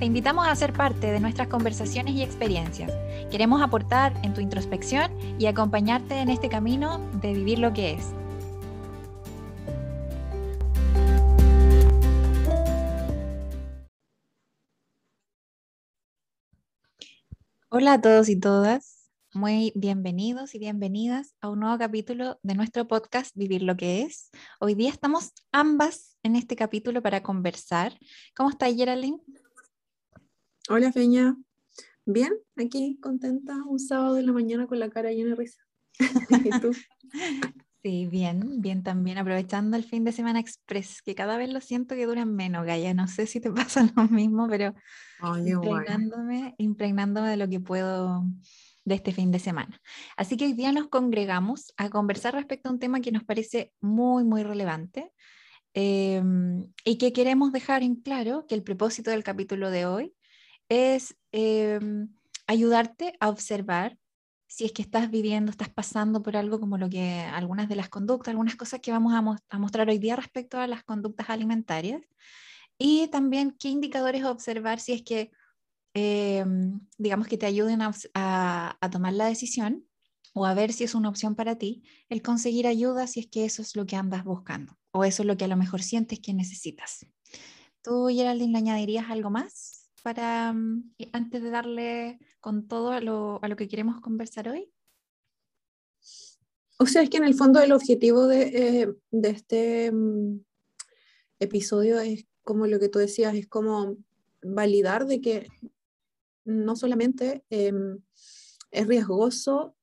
Te invitamos a ser parte de nuestras conversaciones y experiencias. Queremos aportar en tu introspección y acompañarte en este camino de vivir lo que es. Hola a todos y todas, muy bienvenidos y bienvenidas a un nuevo capítulo de nuestro podcast Vivir lo que es. Hoy día estamos ambas en este capítulo para conversar. ¿Cómo está Geraldine? Hola Feña, bien, aquí contenta un sábado de la mañana con la cara llena de risa. ¿Y tú? Sí, bien, bien también, aprovechando el fin de semana express, que cada vez lo siento que duran menos, Gaya. No sé si te pasa lo mismo, pero impregnándome, impregnándome de lo que puedo de este fin de semana. Así que hoy día nos congregamos a conversar respecto a un tema que nos parece muy, muy relevante em, y que queremos dejar en claro que el propósito del capítulo de hoy es em, ayudarte a observar si es que estás viviendo, estás pasando por algo como lo que algunas de las conductas, algunas cosas que vamos a, mostrar hoy día respecto a las conductas alimentarias y también qué indicadores observar si es que, em, digamos, que te ayuden a, a, tomar la decisión o a ver si es una opción para ti, el conseguir ayuda si es que eso es lo que andas buscando o eso es lo que a lo mejor sientes que necesitas. ¿Tú, Geraldine, le añadirías algo más? Para mm, antes de darle con todo a lo, a lo, que queremos conversar hoy? O sea, es que en el fondo el objetivo de, eh, de este mm, episodio es como lo que tú decías, es como validar de que no solamente em, es riesgoso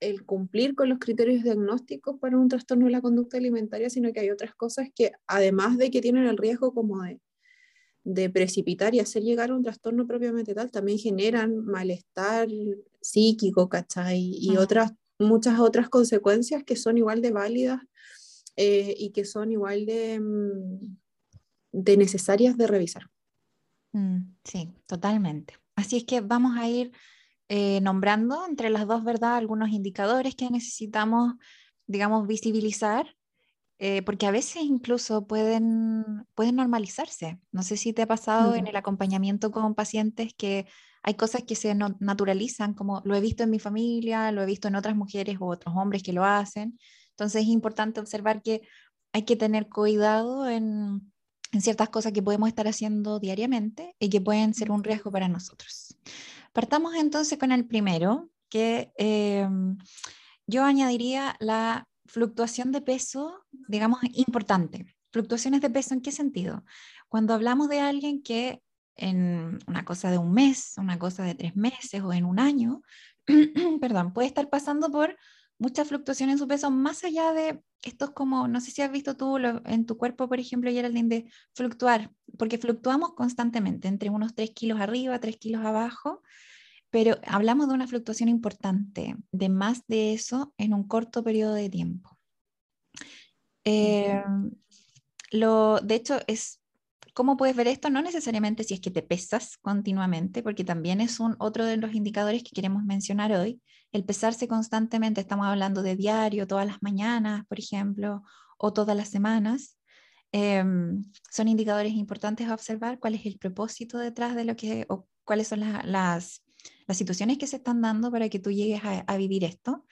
el cumplir con los criterios diagnósticos para un trastorno de la conducta alimentaria, sino que hay otras cosas que además de que tienen el riesgo como de de precipitar y hacer llegar a un trastorno propiamente tal, también generan malestar psíquico, ¿cachai? Y otras, muchas otras consecuencias que son igual de válidas eh, y que son igual de, mm, de necesarias de revisar. Mm, sí, totalmente. Así es que vamos a ir eh, nombrando entre las dos, ¿verdad? Algunos indicadores que necesitamos, digamos, visibilizar eh, porque a veces incluso pueden, pueden normalizarse. No sé si te ha pasado en el acompañamiento con pacientes que hay cosas que se naturalizan, como lo he visto en mi familia, lo he visto en otras mujeres u otros hombres que lo hacen. Entonces es importante observar que hay que tener cuidado en, en ciertas cosas que podemos estar haciendo diariamente y que pueden ser un riesgo para nosotros. Partamos entonces con el primero, que em, yo añadiría la fluctuación de peso, digamos, importante. Fluctuaciones de peso, ¿en qué sentido? Cuando hablamos de alguien que en una cosa de un mes, una cosa de tres meses o en un año, perdón, puede estar pasando por mucha fluctuación en su peso, más allá de estos como, no sé si has visto tú en tu cuerpo, por ejemplo, Geraldine, de fluctuar, porque fluctuamos constantemente entre unos 3 kilos arriba, 3 kilos abajo, pero hablamos de una fluctuación importante, de más de eso en un corto periodo de tiempo. Eh, lo, de hecho, es ¿Cómo puedes ver esto? No necesariamente si es que te pesas continuamente, porque también es un, otro de los indicadores que queremos mencionar hoy. El pesarse constantemente, estamos hablando de diario, todas las mañanas, por ejemplo, o todas las semanas. Em, son indicadores importantes a observar cuál es el propósito detrás de lo que, o cuáles son las las situaciones que se están dando para que tú llegues a, vivir esto.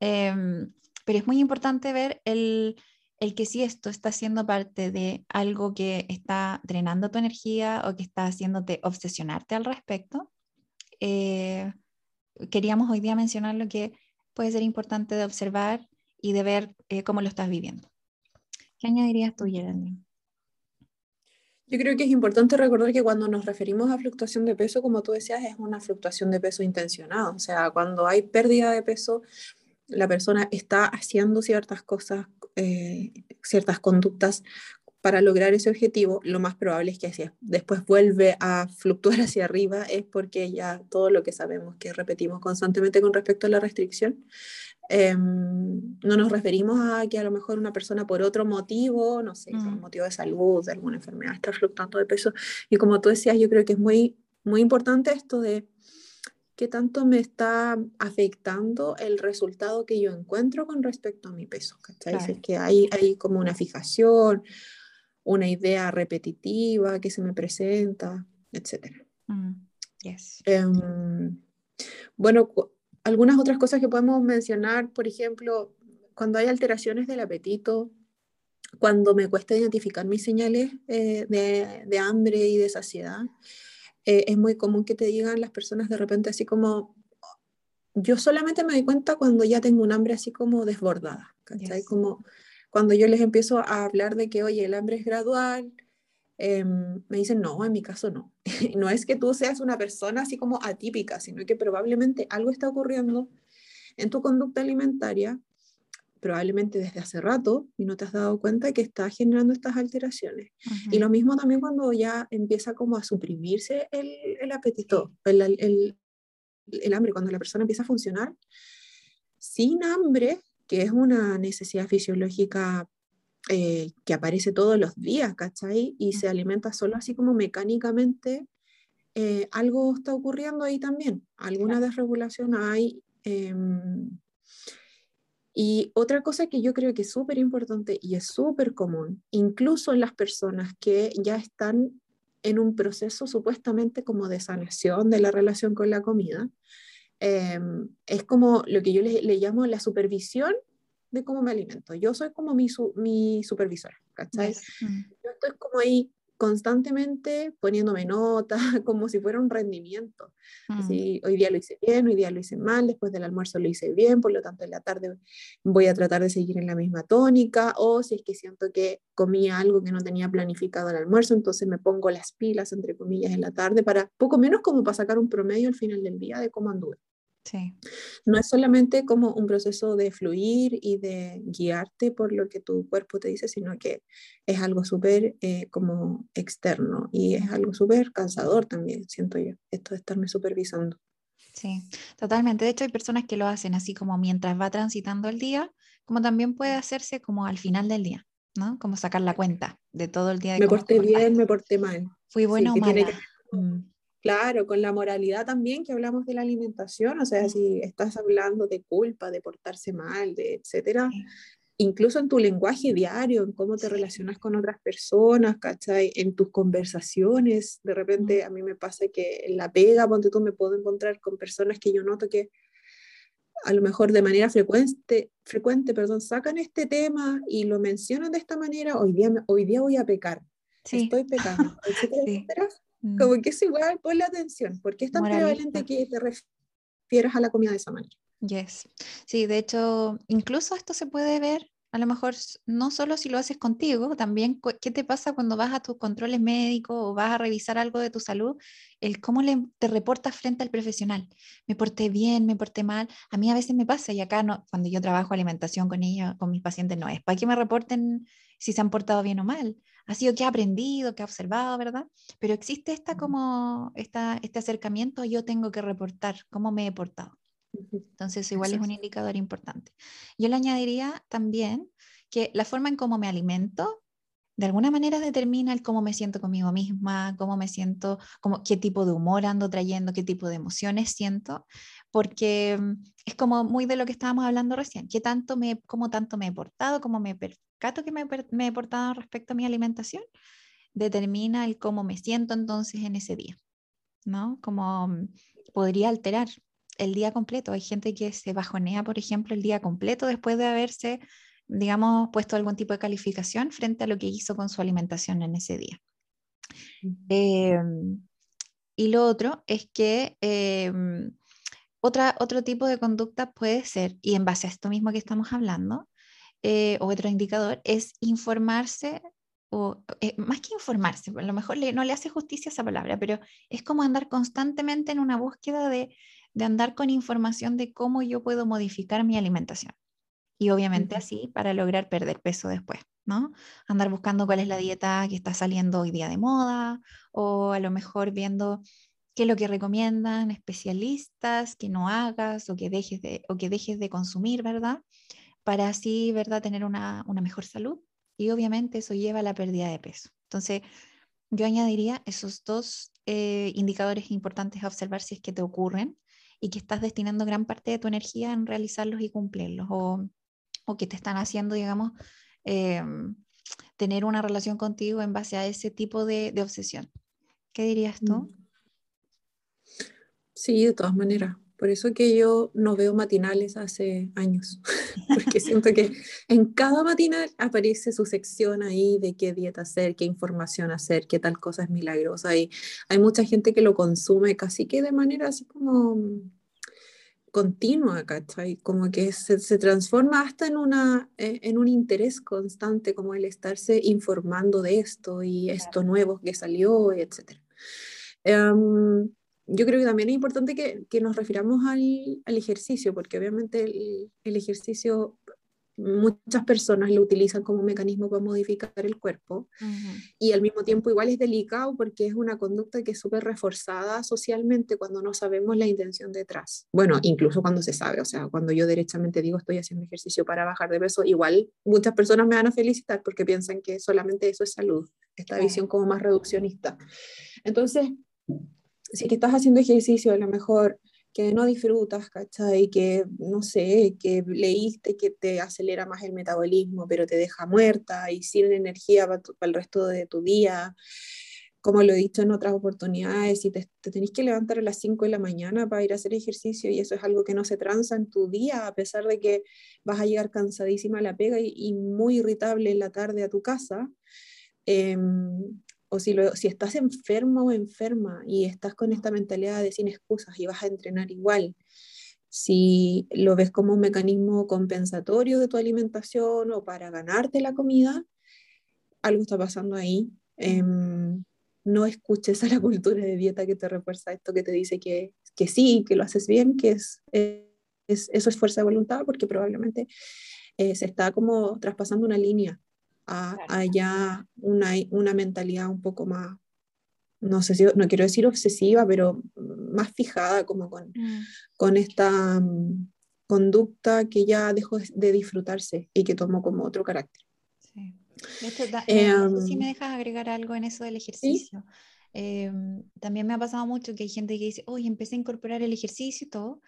Em, pero es muy importante ver el, el que si esto está siendo parte de algo que está drenando tu energía o que está haciéndote obsesionarte al respecto. Eh, queríamos hoy día mencionar lo que puede ser importante de observar y de ver eh, cómo lo estás viviendo. ¿Qué añadirías tú, Geraldine? Yo creo que es importante recordar que cuando nos referimos a fluctuación de peso, como tú decías, es una fluctuación de peso intencionada. O sea, cuando hay pérdida de peso, la persona está haciendo ciertas cosas, eh, ciertas conductas para lograr ese objetivo, lo más probable es que si después vuelve a fluctuar hacia arriba, es porque ya todo lo que sabemos que repetimos constantemente con respecto a la restricción, em, no nos referimos a que a lo mejor una persona por otro motivo, no sé, por mm. motivo de salud, de alguna enfermedad, está fluctuando de peso. Y como tú decías, yo creo que es muy, muy importante esto de qué tanto me está afectando el resultado que yo encuentro con respecto a mi peso. ¿cachai? Es que hay, hay como una fijación, una idea repetitiva que se me presenta, etc. Mm, em, bueno, algunas otras cosas que podemos mencionar, por ejemplo, cuando hay alteraciones del apetito, cuando me cuesta identificar mis señales eh, de, de, hambre y de saciedad, eh, es muy común que te digan las personas de repente así como, yo solamente me doy cuenta cuando ya tengo un hambre así como desbordada, ¿cachai? Como cuando yo les empiezo a hablar de que, oye, el hambre es gradual, em, me dicen, no, en mi caso no. no es que tú seas una persona así como atípica, sino que probablemente algo está ocurriendo en tu conducta alimentaria probablemente desde hace rato y no te has dado cuenta que está generando estas alteraciones. Y lo mismo también cuando ya empieza como a suprimirse el, el apetito, el, el, el, hambre, cuando la persona empieza a funcionar sin hambre, que es una necesidad fisiológica eh, que aparece todos los días, ¿cachai? Y se alimenta solo así como mecánicamente, eh, algo está ocurriendo ahí también, alguna desregulación hay. Em, y otra cosa que yo creo que es súper importante y es súper común, incluso en las personas que ya están en un proceso supuestamente como de sanación de la relación con la comida, em, es como lo que yo le, le, llamo la supervisión de cómo me alimento. Yo soy como mi, mi supervisora, ¿cachai? Mm. Yo estoy como ahí constantemente poniéndome nota, como si fuera un rendimiento. Mm. hoy día lo hice bien, hoy día lo hice mal, después del almuerzo lo hice bien, por lo tanto en la tarde voy a tratar de seguir en la misma tónica, o si es que siento que comía algo que no tenía planificado al almuerzo, entonces me pongo las pilas, entre comillas, en la tarde, para poco menos como para sacar un promedio al final del día de cómo anduve. No es solamente como un proceso de fluir y de guiarte por lo que tu cuerpo te dice, sino que es algo súper eh, como externo y es algo súper cansador también, siento yo, esto de estarme supervisando. Sí, totalmente. De hecho, hay personas que lo hacen así como mientras va transitando el día, como también puede hacerse como al final del día, ¿no? Como sacar la cuenta de todo el día. De me porté bien, me porté mal. Fui bueno o mala. Claro, con la moralidad también que hablamos de la alimentación, o sea, si estás hablando de culpa, de portarse mal, de etcétera, incluso en tu lenguaje diario, en cómo te relacionas con otras personas, ¿cachai? En tus conversaciones, de repente a mí me pasa que en la pega, ponte tú, me puedo encontrar con personas que yo noto que a lo mejor de manera frecuente, frecuente perdón, sacan este tema y lo mencionan de esta manera, hoy día, hoy día voy a pecar, estoy pecando, etcétera, etcétera Mm. Como que es igual, ponle atención, porque es tan prevalente que te refieras a la comida de esa manera. Yes. Sí, de hecho, incluso esto se puede ver, a lo mejor no solo si lo haces contigo, también qué te pasa cuando vas a tus controles médicos o vas a revisar algo de tu salud, el cómo le, te reportas frente al profesional. Me porté bien, me porté mal. A mí a veces me pasa y acá no, cuando yo trabajo alimentación con ellos, con mis pacientes, no es para que me reporten si se han portado bien o mal ha sido que ha aprendido, que ha observado, ¿verdad? Pero existe esta como, esta, este acercamiento, yo tengo que reportar cómo me he portado. Entonces, igual es un indicador importante. Yo le añadiría también que la forma en cómo me alimento, de alguna manera determina el cómo me siento conmigo misma, cómo me siento, cómo, qué tipo de humor ando trayendo, qué tipo de emociones siento, porque mm, es como muy de lo que estábamos hablando recién, qué tanto me, cómo tanto me he portado, cómo me, cato que me, me he portado respecto a mi alimentación determina el cómo me siento entonces en ese día, ¿no? Como mm, podría alterar el día completo. Hay gente que se bajonea, por ejemplo, el día completo después de haberse, digamos, puesto algún tipo de calificación frente a lo que hizo con su alimentación en ese día. Em, y lo otro es que em, otra, otro tipo de conducta puede ser, y en base a esto mismo que estamos hablando, eh, o otro indicador, es informarse, o eh, más que informarse, a lo mejor no le hace justicia esa palabra, pero es como andar constantemente en una búsqueda de, de andar con información de cómo yo puedo modificar mi alimentación. Y obviamente así para lograr perder peso después, ¿no? Andar buscando cuál es la dieta que está saliendo hoy día de moda o a lo mejor viendo qué es lo que recomiendan especialistas que no hagas o que dejes de, o que dejes de consumir, ¿verdad? Para así, ¿verdad?, tener una, una mejor salud. Y obviamente eso lleva a la pérdida de peso. Entonces, yo añadiría esos dos eh, indicadores importantes a observar si es que te ocurren y que estás destinando gran parte de tu energía en realizarlos y cumplirlos o, o que te están haciendo, digamos, em, tener una relación contigo en base a ese tipo de, de obsesión. ¿Qué dirías tú? Mm. Sí, de todas maneras. Por eso que yo no veo matinales hace años, porque siento que en cada matinal aparece su sección ahí de qué dieta hacer, qué información hacer, qué tal cosa es milagrosa. Y hay mucha gente que lo consume casi que de manera así como continua, ¿cachai? Como que se, se transforma hasta en, una, eh, en un interés constante, como el estarse informando de esto y esto nuevo que salió, etc. Em, yo creo que también es importante que, que nos refiramos al, al, ejercicio, porque obviamente el, el, ejercicio muchas personas lo utilizan como un mecanismo para modificar el cuerpo uh -huh. y al mismo tiempo igual es delicado porque es una conducta que es súper reforzada socialmente cuando no sabemos la intención detrás. Bueno, incluso cuando se sabe, o sea, cuando yo derechamente digo estoy haciendo ejercicio para bajar de peso, igual muchas personas me van a felicitar porque piensan que solamente eso es salud, esta visión como más reduccionista. Entonces, si que estás haciendo ejercicio, a lo mejor que no disfrutas, ¿cachai? Que, no sé, que leíste que te acelera más el metabolismo, pero te deja muerta y sin energía para, tu, para el resto de tu día. Como lo he dicho en otras oportunidades, si te, te tenés que levantar a las 5 de la mañana para ir a hacer ejercicio y eso es algo que no se tranza en tu día, a pesar de que vas a llegar cansadísima a la pega y, y muy irritable en la tarde a tu casa, eh, o si, lo, si estás enfermo o enferma y estás con esta mentalidad de sin excusas y vas a entrenar igual, si lo ves como un mecanismo compensatorio de tu alimentación o para ganarte la comida, algo está pasando ahí. Eh, no escuches a la cultura de dieta que te refuerza esto, que te dice que, que sí, que lo haces bien, que es, es eso es fuerza de voluntad, porque probablemente eh, se está como traspasando una línea a, a ya una, una, mentalidad un poco más, no sé si, no quiero decir obsesiva, pero más fijada como con, mm. con esta um, conducta que ya dejó de disfrutarse y que tomó como otro carácter. Sí. Esto da, eh, no sé si me dejas agregar algo en eso del ejercicio. ¿sí? Eh, también me ha pasado mucho que hay gente que dice, oye, empecé a incorporar el ejercicio y todo,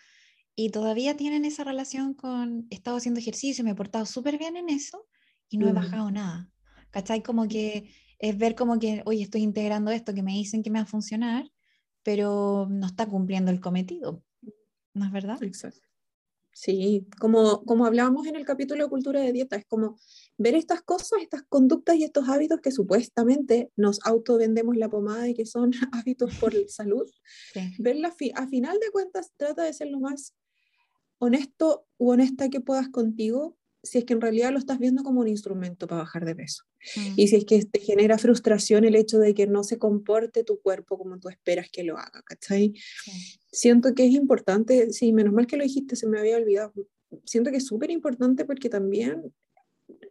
y todavía tienen esa relación con, he estado haciendo ejercicio, me he portado súper bien en eso, y no mm. he bajado nada. ¿Cachai? Como que es ver como que, oye, estoy integrando esto que me dicen que me va a funcionar, pero no está cumpliendo el cometido. ¿No es verdad? Exacto. Sí, como, como hablábamos en el capítulo de cultura de dieta, es como ver estas cosas, estas conductas y estos hábitos que supuestamente nos autovendemos la pomada y que son hábitos por salud. Sí. Verla fi a final de cuentas trata de ser lo más honesto u honesta que puedas contigo si es que en realidad lo estás viendo como un instrumento para bajar de peso. Mm. Y si es que te genera frustración el hecho de que no se comporte tu cuerpo como tú esperas que lo haga, ¿cachai? Siento que es importante, sí, menos mal que lo dijiste, se me había olvidado. Siento que es súper importante porque también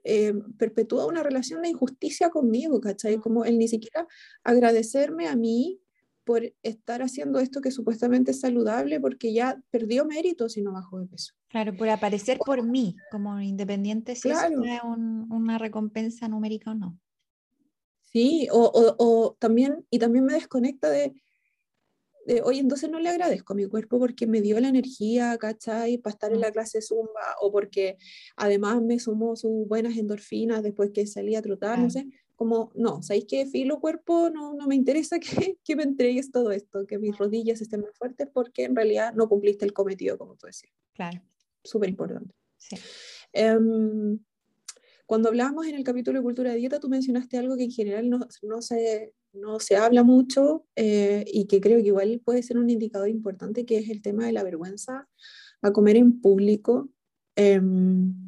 eh, perpetúa una relación de injusticia conmigo, ¿cachai? Mm. Como el ni siquiera agradecerme a mí por estar haciendo esto que supuestamente es saludable porque ya perdió mérito si no bajó de peso. Claro, por aparecer por mí como independiente si claro. es un, una recompensa numérica o no. Sí, o, o, o, también, y también me desconecta de, de, oye, entonces no le agradezco a mi cuerpo porque me dio la energía, ¿cachai? Para estar en la clase Zumba, o porque además me sumó sus buenas endorfinas después que salí a trotar, no sé como, no, ¿sabéis qué? Filo cuerpo, no, no me interesa que, que, me entregues todo esto, que mis rodillas estén más fuertes porque en realidad no cumpliste el cometido, como tú decías. Claro. Súper importante. Sí. Um, cuando hablábamos en el capítulo de cultura de dieta, tú mencionaste algo que en general no, no, se, no se habla mucho eh, y que creo que igual puede ser un indicador importante, que es el tema de la vergüenza a comer en público. Um,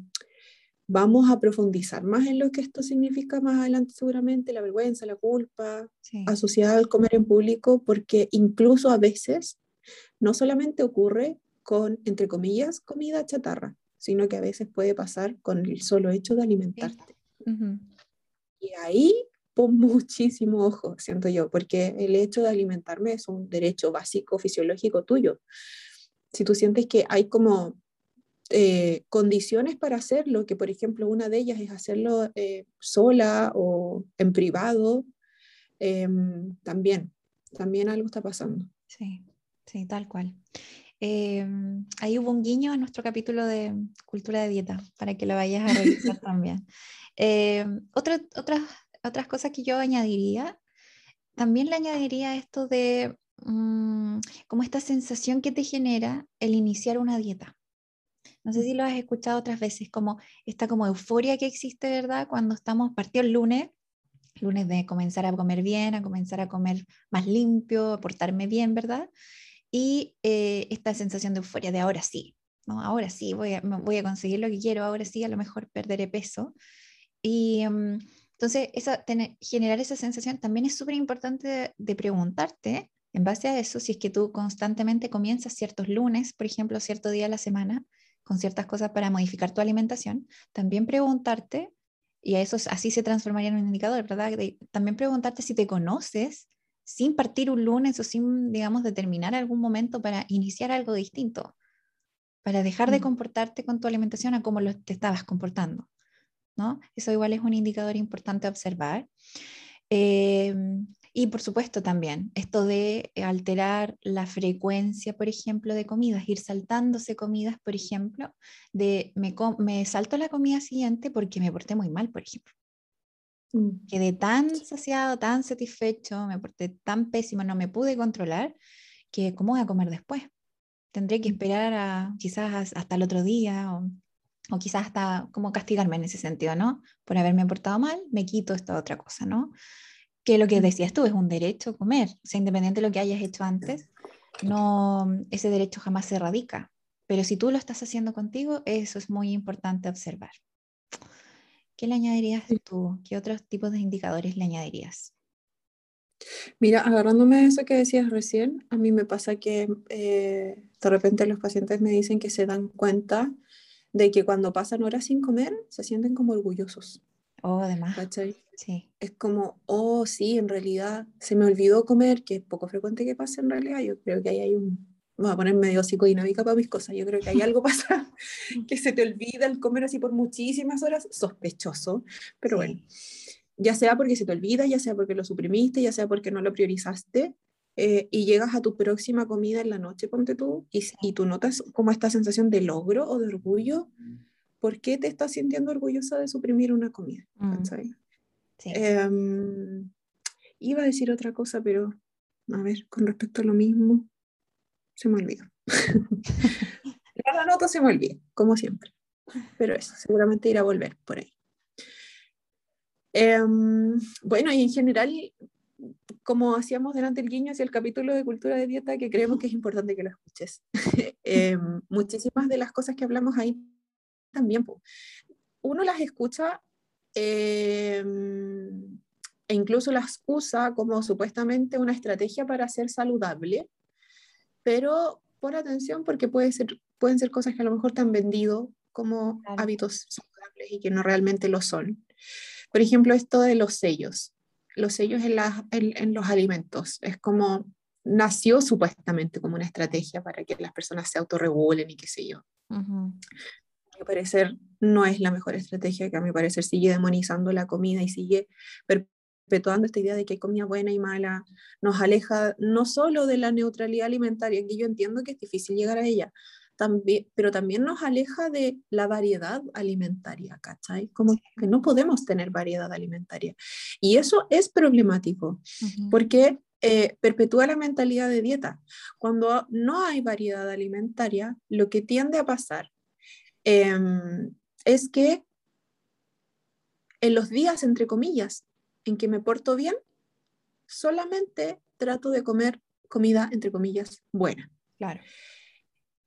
vamos a profundizar más en lo que esto significa más adelante seguramente, la vergüenza, la culpa sí. asociada al comer en público, porque incluso a veces no solamente ocurre con, entre comillas, comida chatarra, sino que a veces puede pasar con el solo hecho de alimentarte. Y ahí pon muchísimo ojo, siento yo, porque el hecho de alimentarme es un derecho básico fisiológico tuyo. Si tú sientes que hay como eh, condiciones para hacerlo, que por ejemplo una de ellas es hacerlo eh, sola o en privado, em, también, también algo está pasando. Sí, sí, tal cual. Em, ahí hubo un guiño en nuestro capítulo de cultura de dieta, para que lo vayas a revisar también. Em, otra, otras, otras cosas que yo añadiría, también le añadiría esto de mm, como esta sensación que te genera el iniciar una dieta. No sé si lo has escuchado otras veces, como esta como euforia que existe, ¿verdad? Cuando estamos partidos el lunes, lunes de comenzar a comer bien, a comenzar a comer más limpio, a portarme bien, ¿verdad? Y eh, esta sensación de euforia de ahora sí, ¿no? Ahora sí, voy a, voy a conseguir lo que quiero, ahora sí, a lo mejor perderé peso. Y mm, entonces, esa, generar esa sensación también es súper importante de preguntarte, en base a eso, si es que tú constantemente comienzas ciertos lunes, por ejemplo, cierto día a la semana, con ciertas cosas para modificar tu alimentación, también preguntarte, y a eso así se transformaría en un indicador, ¿verdad? también preguntarte si te conoces sin partir un lunes o sin, digamos, determinar algún momento para iniciar algo distinto, para dejar de mm. comportarte con tu alimentación a como lo, te estabas comportando, ¿no? Eso igual es un indicador importante a observar. Eh, y por supuesto también esto de alterar la frecuencia, por ejemplo, de comidas, ir saltándose comidas, por ejemplo, de me, me salto la comida siguiente porque me porté muy mal, por ejemplo. Mm. Quedé tan saciado, tan satisfecho, me porté tan pésimo, no me pude controlar, que ¿cómo voy a comer después? Tendré que mm. esperar a, quizás hasta el otro día o, o quizás hasta como castigarme en ese sentido, ¿no? Por haberme portado mal, me quito esta otra cosa, ¿no? Que lo que decías tú es un derecho a comer, o sea, independiente de lo que hayas hecho antes, no, ese derecho jamás se erradica. Pero si tú lo estás haciendo contigo, eso es muy importante observar. ¿Qué le añadirías tú? ¿Qué otros tipos de indicadores le añadirías? Mira, agarrándome de eso que decías recién, a mí me pasa que eh, de repente los pacientes me dicen que se dan cuenta de que cuando pasan horas sin comer, se sienten como orgullosos. Oh, además. Sí. Es como, oh, sí, en realidad se me olvidó comer, que es poco frecuente que pase en realidad. Yo creo que ahí hay un. Voy a poner medio psicodinámica para mis cosas. Yo creo que hay algo pasa que se te olvida el comer así por muchísimas horas, sospechoso, pero bueno. Ya sea porque se te olvida, ya sea porque lo suprimiste, ya sea porque no lo priorizaste, eh, y llegas a tu próxima comida en la noche, ponte tú, y, y tú notas como esta sensación de logro o de orgullo ¿por qué te estás sintiendo orgullosa de suprimir una comida? Mm. Em, iba a decir otra cosa, pero a ver, con respecto a lo mismo, se me olvidó. la nota se me olvidó, como siempre. Pero eso, seguramente irá a volver por ahí. Em, bueno, y en general, como hacíamos delante el guiño hacia el capítulo de cultura de dieta, que creemos que es importante que lo escuches. Em, muchísimas de las cosas que hablamos ahí también. Uno las escucha em, e incluso las usa como supuestamente una estrategia para ser saludable, pero pon atención porque puede ser, pueden ser cosas que a lo mejor te han vendido como hábitos saludables y que no realmente lo son. Por ejemplo, esto de los sellos. Los sellos en, en, los alimentos. Es como nació supuestamente como una estrategia para que las personas se autorregulen y qué sé yo mi parecer no es la mejor estrategia, que a mi parecer sigue demonizando la comida y sigue perpetuando esta idea de que hay comida buena y mala, nos aleja no solo de la neutralidad alimentaria, que yo entiendo que es difícil llegar a ella, también, pero también nos aleja de la variedad alimentaria, ¿cachai? Como que no podemos tener variedad alimentaria. Y eso es problemático, porque eh, perpetúa la mentalidad de dieta. Cuando no hay variedad alimentaria, lo que tiende a pasar Em, es que en los días, entre comillas, en que me porto bien, solamente trato de comer comida, entre comillas, buena. Claro.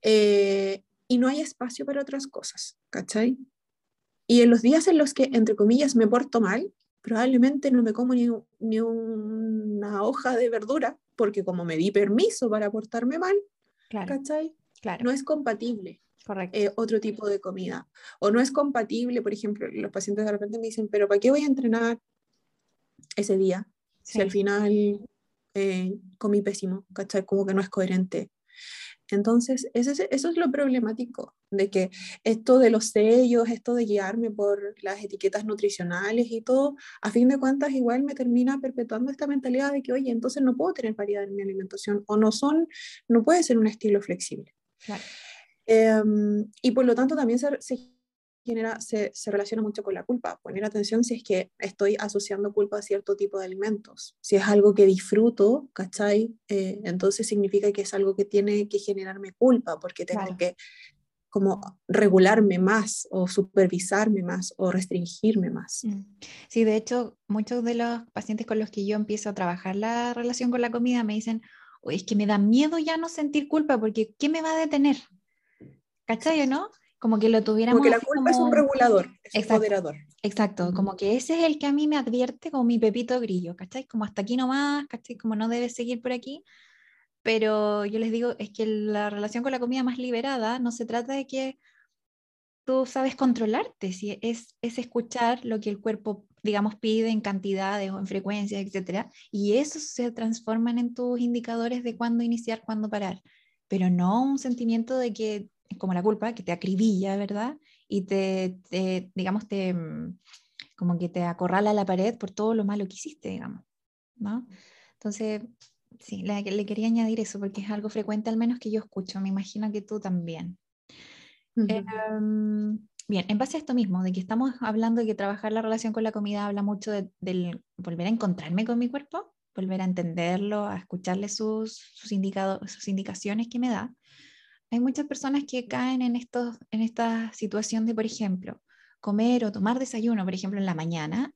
Eh, y no hay espacio para otras cosas, ¿cachai? Y en los días en los que, entre comillas, me porto mal, probablemente no me como ni, ni una hoja de verdura, porque como me di permiso para portarme mal, claro. ¿cachai? Claro. No es compatible. Eh, otro tipo de comida. O no es compatible, por ejemplo, los pacientes de repente me dicen, pero ¿para qué voy a entrenar ese día? Si al final eh, comí pésimo, ¿cachai? Como que no es coherente. Entonces, eso es, eso es lo problemático, de que esto de los sellos, esto de guiarme por las etiquetas nutricionales y todo, a fin de cuentas igual me termina perpetuando esta mentalidad de que, oye, entonces no puedo tener variedad en mi alimentación o no son, no puede ser un estilo flexible. Em, y por lo tanto también se, genera, se, se, relaciona mucho con la culpa. Poner atención si es que estoy asociando culpa a cierto tipo de alimentos. Si es algo que disfruto, ¿cachai? Eh, entonces significa que es algo que tiene que generarme culpa porque tengo que como regularme más o supervisarme más o restringirme más. Mm. Sí, de hecho, muchos de los pacientes con los que yo empiezo a trabajar la relación con la comida me dicen, es que me da miedo ya no sentir culpa porque ¿qué me va a detener? ¿Cachai o no? como que lo tuviéramos. Porque la culpa es un regulador, es un moderador. Exacto, como que ese es el que a mí me advierte como mi pepito grillo, ¿cachai? Como hasta aquí nomás, ¿cachai? Como no debes seguir por aquí. Pero yo les digo, es que la relación con la comida más liberada no se trata de que tú sabes controlarte, si es, es escuchar lo que el cuerpo, digamos, pide en cantidades o en frecuencias, etcétera, y eso se transforman en tus indicadores de cuándo iniciar, cuándo parar, pero no un sentimiento de que como la culpa, que te acribilla, ¿verdad? Y te, digamos, te, mm, como que te acorrala a la pared por todo lo malo que hiciste, digamos, ¿no? Entonces, sí, le, le quería añadir eso porque es algo frecuente al menos que yo escucho, me imagino que tú también. Em, bien, en base a esto mismo, de que estamos hablando de que trabajar la relación con la comida habla mucho de, del volver a encontrarme con mi cuerpo, volver a entenderlo, a escucharle sus, sus, sus indicaciones que me da hay muchas personas que caen en, estos, en esta situación de, por ejemplo, comer o tomar desayuno, por ejemplo, en la mañana,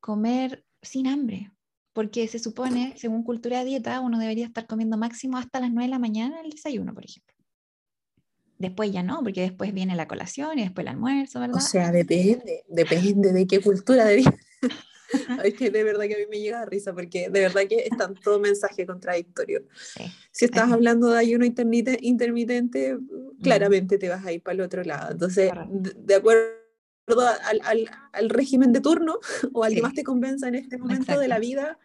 comer sin hambre, porque se supone, según cultura de dieta, uno debería estar comiendo máximo hasta las 9 de la mañana el desayuno, por ejemplo. Después ya no, porque después viene la colación y después el almuerzo, ¿verdad? O sea, depende, depende de qué cultura de dieta. es que de verdad que a mí me llega a risa porque de verdad que están todo mensaje contradictorio. si estás hablando de ayuno intermitente, claramente te vas a ir para el otro lado. Entonces, de, acuerdo al, al, al, régimen de turno o al que más te convenza en este momento de la vida,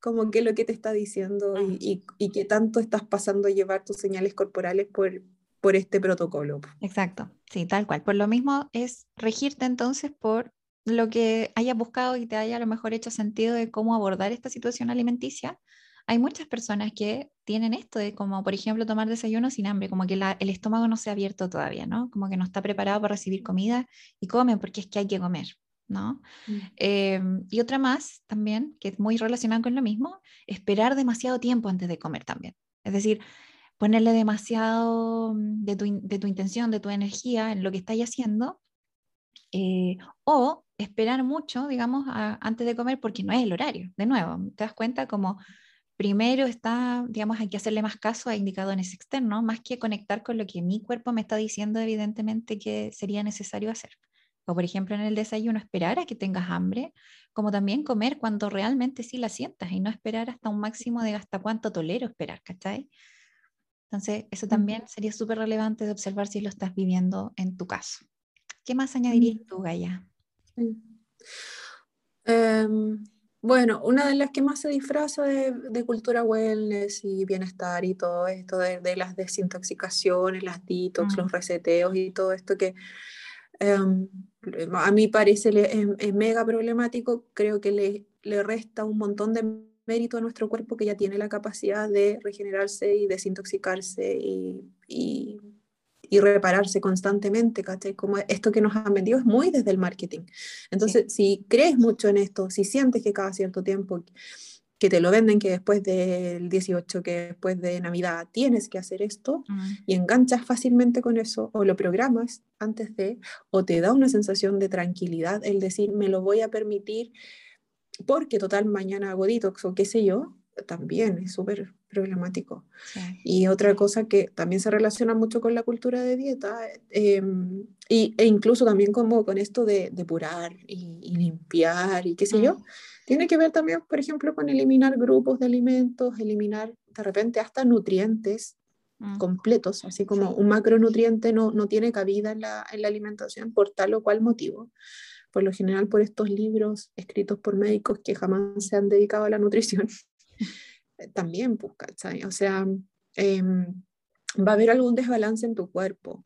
como que lo que te está diciendo y, y, y que tanto estás pasando a llevar tus señales corporales por, por este protocolo. Exacto, sí, tal cual. Por lo mismo es regirte entonces por lo que hayas buscado y te haya a lo mejor hecho sentido de cómo abordar esta situación alimenticia, hay muchas personas que tienen esto de como, por ejemplo, tomar desayuno sin hambre, como que el estómago no se ha abierto todavía, ¿no? Como que no está preparado para recibir comida y comen porque es que hay que comer, ¿no? Mm. Em, y otra más también, que es muy relacionada con lo mismo, esperar demasiado tiempo antes de comer también. Es decir, ponerle demasiado mm, de tu, de tu intención, de tu energía en lo que estáis haciendo, eh, o esperar mucho, digamos, antes de comer porque no es el horario. De nuevo, te das cuenta como primero está, digamos, hay que hacerle más caso a indicadores externos, más que conectar con lo que mi cuerpo me está diciendo evidentemente que sería necesario hacer. O por ejemplo en el desayuno esperar a que tengas hambre, como también comer cuando realmente sí la sientas y no esperar hasta un máximo de hasta cuánto tolero esperar, ¿cachai? Entonces, eso también sería súper relevante de observar si lo estás viviendo en tu caso. ¿Qué más añadirías tú, Gaya? Em, bueno, una de las que más se disfraza de, cultura wellness y bienestar y todo esto de, las desintoxicaciones, las detox, los mm. reseteos y todo esto que em, a mí parece es, mega problemático, creo que le, le resta un montón de mérito a nuestro cuerpo que ya tiene la capacidad de regenerarse y desintoxicarse y, y y repararse constantemente, ¿cachai? Como esto que nos han vendido es muy desde el marketing. Entonces, si crees mucho en esto, si sientes que cada cierto tiempo que te lo venden, que después del 18, que después de Navidad tienes que hacer esto mm. y enganchas fácilmente con eso o lo programas antes de, o te da una sensación de tranquilidad el decir, me lo voy a permitir porque total mañana hago detox o qué sé yo, también es súper problemático. Y otra cosa que también se relaciona mucho con la cultura de dieta, em, y, e incluso también como con esto de depurar y, limpiar y qué sé yo, mm. tiene que ver también, por ejemplo, con eliminar grupos de alimentos, eliminar de repente hasta nutrientes mm. completos, así como un macronutriente no, no tiene cabida en la, en la alimentación por tal o cual motivo por lo general por estos libros escritos por médicos que jamás se han dedicado a la nutrición, también, pues, ¿cachai? O sea, em, va a haber algún desbalance en tu cuerpo.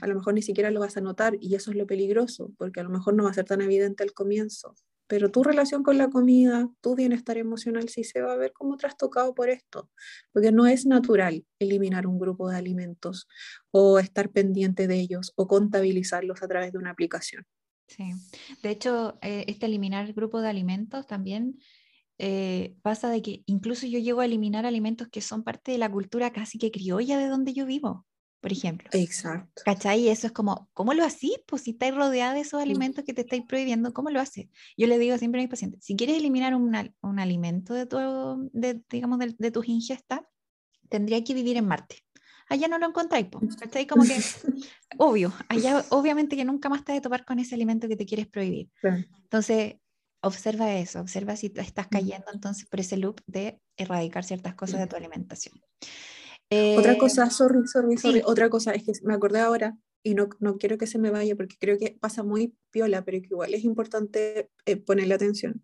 A lo mejor ni siquiera lo vas a notar y eso es lo peligroso, porque a lo mejor no va a ser tan evidente al comienzo. Pero tu relación con la comida, tu bienestar emocional sí se va a ver como trastocado por esto, porque no es natural eliminar un grupo de alimentos o estar pendiente de ellos o contabilizarlos a través de una aplicación. Sí, de hecho, eh, este eliminar el grupo de alimentos también eh, pasa de que incluso yo llego a eliminar alimentos que son parte de la cultura casi que criolla de donde yo vivo, por ejemplo. Exacto. ¿Cachai? Eso es como, ¿cómo lo haces? Pues si estáis rodeada de esos alimentos que te estáis prohibiendo, ¿cómo lo haces? Yo le digo siempre a mis pacientes, si quieres eliminar un, un alimento de tu, de, digamos, de, de tus ingestas, tendría que vivir en Marte allá no lo encontráis, ¿cachai? Como que, obvio, allá obviamente que nunca más te vas a topar con ese alimento que te quieres prohibir. Entonces, observa eso, observa si estás cayendo entonces por ese loop de erradicar ciertas cosas de tu alimentación. otra eh, cosa, sorry, sorry, sorry, otra cosa, es que me acordé ahora y no, no, quiero que se me vaya porque creo que pasa muy piola, pero que igual es importante eh, ponerle atención.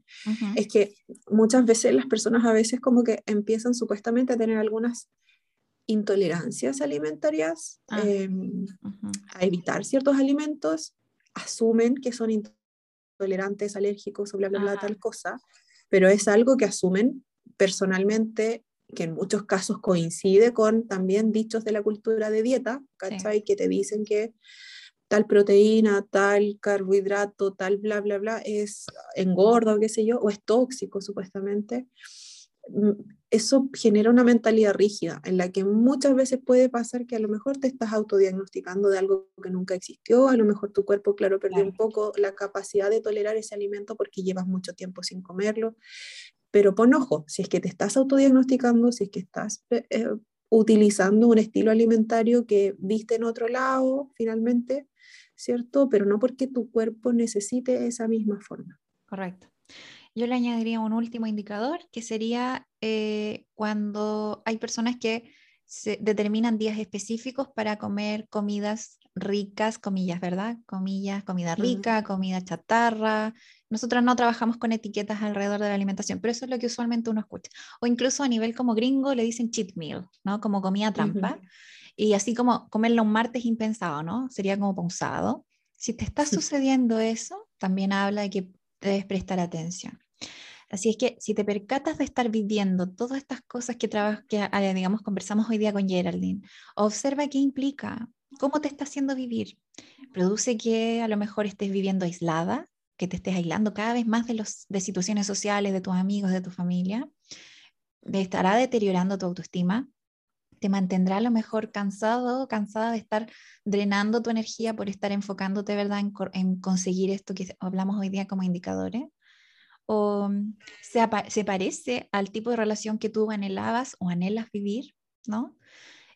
Es que muchas veces las personas a veces como que empiezan supuestamente a tener algunas intolerancias alimentarias, ah, em, a evitar ciertos alimentos, asumen que son intolerantes, alérgicos o bla, bla, bla, tal cosa, pero es algo que asumen personalmente, que en muchos casos coincide con también dichos de la cultura de dieta, ¿cachai? Que te dicen que tal proteína, tal carbohidrato, tal bla, bla, bla, es engorda o qué sé yo, o es tóxico supuestamente. Eso genera una mentalidad rígida en la que muchas veces puede pasar que a lo mejor te estás autodiagnosticando de algo que nunca existió, a lo mejor tu cuerpo, claro, perdió un poco la capacidad de tolerar ese alimento porque llevas mucho tiempo sin comerlo. Pero pon ojo, si es que te estás autodiagnosticando, si es que estás eh, eh, utilizando un estilo alimentario que viste en otro lado, finalmente, ¿cierto? Pero no porque tu cuerpo necesite esa misma forma. Correcto. Yo le añadiría un último indicador, que sería eh, cuando hay personas que se determinan días específicos para comer comidas ricas, comillas, ¿verdad? Comillas, comida rica, comida chatarra. Nosotros no trabajamos con etiquetas alrededor de la alimentación, pero eso es lo que usualmente uno escucha. O incluso a nivel como gringo le dicen cheat meal, ¿no? Como comida trampa. Y así como comerlo un martes impensado, ¿no? Sería como pausado. Si te está sucediendo eso, también habla de que debes prestar atención. Así es que si te percatas de estar viviendo todas estas cosas que, que ah, digamos, conversamos hoy día con Geraldine, observa qué implica, cómo te está haciendo vivir. Produce que a lo mejor estés viviendo aislada, que te estés aislando cada vez más de, los, de situaciones sociales, de tus amigos, de tu familia. Te estará deteriorando tu autoestima, te mantendrá a lo mejor cansado, cansada de estar drenando tu energía por estar enfocándote, ¿verdad?, en, en conseguir esto que hablamos hoy día como indicadores o mm, se, se, parece al tipo de relación que tú anhelabas o anhelas vivir, ¿no?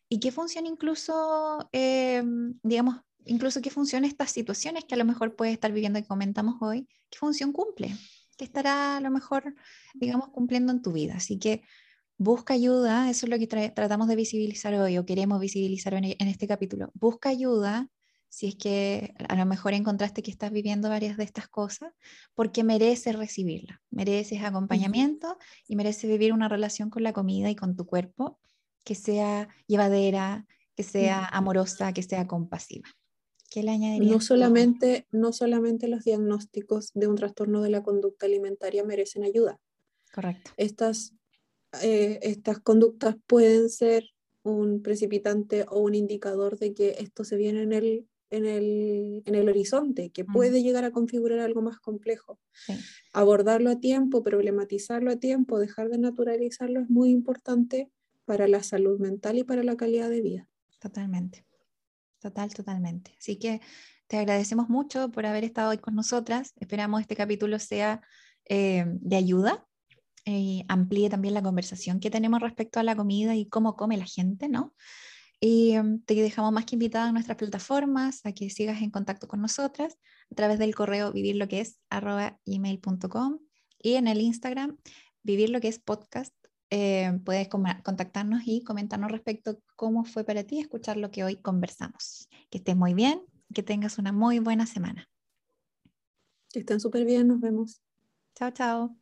Y qué función incluso, eh, digamos, incluso qué función estas situaciones que a lo mejor puedes estar viviendo y comentamos hoy, qué función cumple, qué estará a lo mejor, digamos, cumpliendo en tu vida. Así que busca ayuda, eso es lo que tratamos de visibilizar hoy o queremos visibilizar en, en este capítulo. Busca ayuda si es que a lo mejor encontraste que estás viviendo varias de estas cosas, porque mereces recibirla, mereces acompañamiento y mereces vivir una relación con la comida y con tu cuerpo que sea llevadera, que sea amorosa, que sea compasiva. ¿Qué le añadiría? No solamente, no solamente los diagnósticos de un trastorno de la conducta alimentaria merecen ayuda. Correcto. Estas, eh, estas conductas pueden ser un precipitante o un indicador de que esto se viene en el en el, en el horizonte, que mm. puede llegar a configurar algo más complejo. Abordarlo a tiempo, problematizarlo a tiempo, dejar de naturalizarlo es muy importante para la salud mental y para la calidad de vida. Totalmente, total, totalmente. Así que te agradecemos mucho por haber estado hoy con nosotras. Esperamos este capítulo sea eh, de ayuda y amplíe también la conversación que tenemos respecto a la comida y cómo come la gente, ¿no? Y em, te dejamos más que invitada a nuestras plataformas, a que sigas en contacto con nosotras a través del correo vivir que es email.com y en el Instagram vivir lo que es podcast eh, puedes contactarnos y comentarnos respecto a cómo fue para ti escuchar lo que hoy conversamos. Que estés muy bien, que tengas una muy buena semana. Que estén súper bien, nos vemos. Chao, chao.